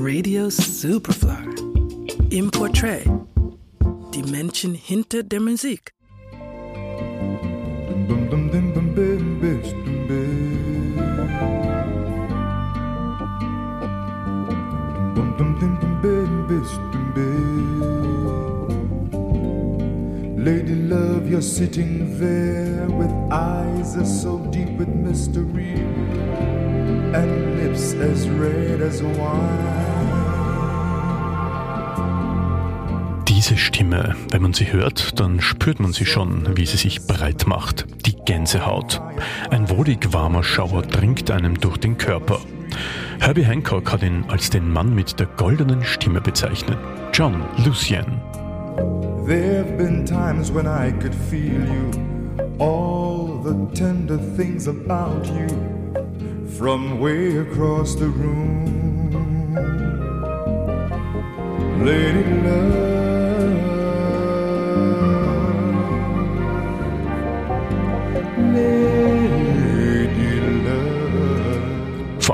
Radio Superfly. Im Portrait. Die Menschen hinter der Musik. Lady love, you're sitting there with eyes so deep with mystery and lips as red as wine. Diese Stimme, wenn man sie hört, dann spürt man sie schon, wie sie sich breit macht. Die Gänsehaut. Ein wohlig warmer Schauer dringt einem durch den Körper. Herbie Hancock hat ihn als den Mann mit der goldenen Stimme bezeichnet. John Lucien. There have been times when I could feel you, all the tender things about you, from way across the room. Lady Love,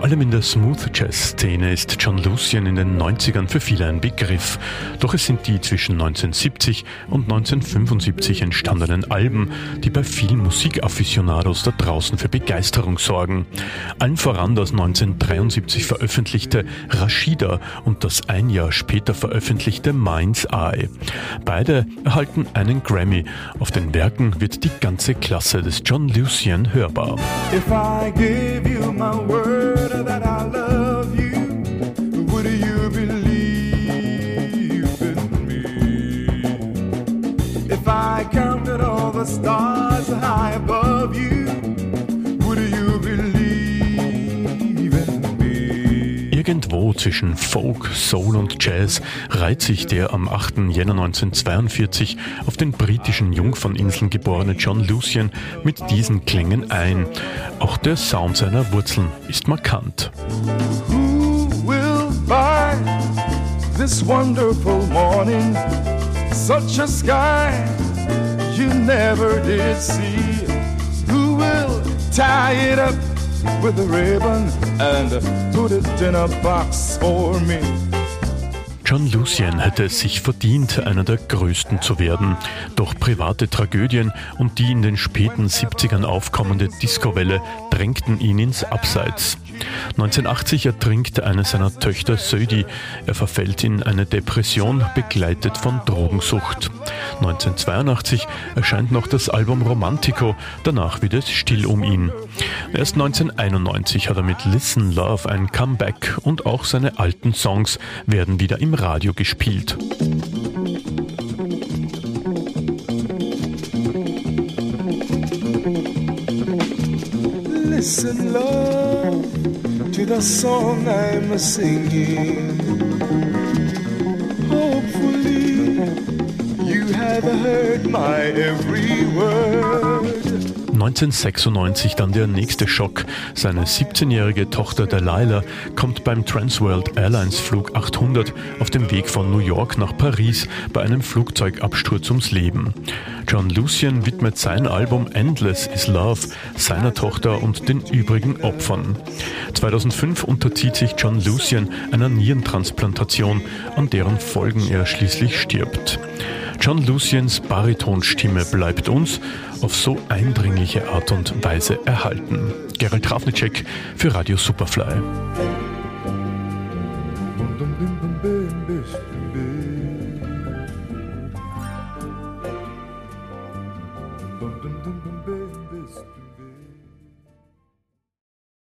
allem in der Smooth Jazz Szene ist John Lucien in den 90ern für viele ein Begriff. Doch es sind die zwischen 1970 und 1975 entstandenen Alben, die bei vielen Musikafficionados da draußen für Begeisterung sorgen. Allen voran das 1973 veröffentlichte Rashida und das ein Jahr später veröffentlichte Mind's Eye. Beide erhalten einen Grammy. Auf den Werken wird die ganze Klasse des John Lucien hörbar. Irgendwo zwischen Folk, Soul und Jazz reiht sich der am 8. Jänner 1942 auf den britischen Jungferninseln geborene John Lucien mit diesen Klängen ein. Auch der Sound seiner Wurzeln ist markant. Who will buy this wonderful morning? Such a sky you never did see. Who will tie it up with a ribbon and put it in a box for me? John Lucien hätte es sich verdient, einer der größten zu werden. Doch private Tragödien und die in den späten 70ern aufkommende Discowelle drängten ihn ins Abseits. 1980 ertrinkt eine seiner Töchter Södi. Er verfällt in eine Depression, begleitet von Drogensucht. 1982 erscheint noch das Album Romantico, danach wird es still um ihn. Erst 1991 hat er mit Listen Love ein Comeback und auch seine alten Songs werden wieder im Radio gespielt. Listen, love, to the song I'm singing. Hopefully, you have heard my every word. 1996 dann der nächste Schock. Seine 17-jährige Tochter Delilah kommt beim Transworld Airlines Flug 800 auf dem Weg von New York nach Paris bei einem Flugzeugabsturz ums Leben. John Lucien widmet sein Album Endless is Love seiner Tochter und den übrigen Opfern. 2005 unterzieht sich John Lucien einer Nierentransplantation, an deren Folgen er schließlich stirbt. John Luciens Baritonstimme bleibt uns auf so eindringliche Art und Weise erhalten. Gerald Trafnicek für Radio Superfly.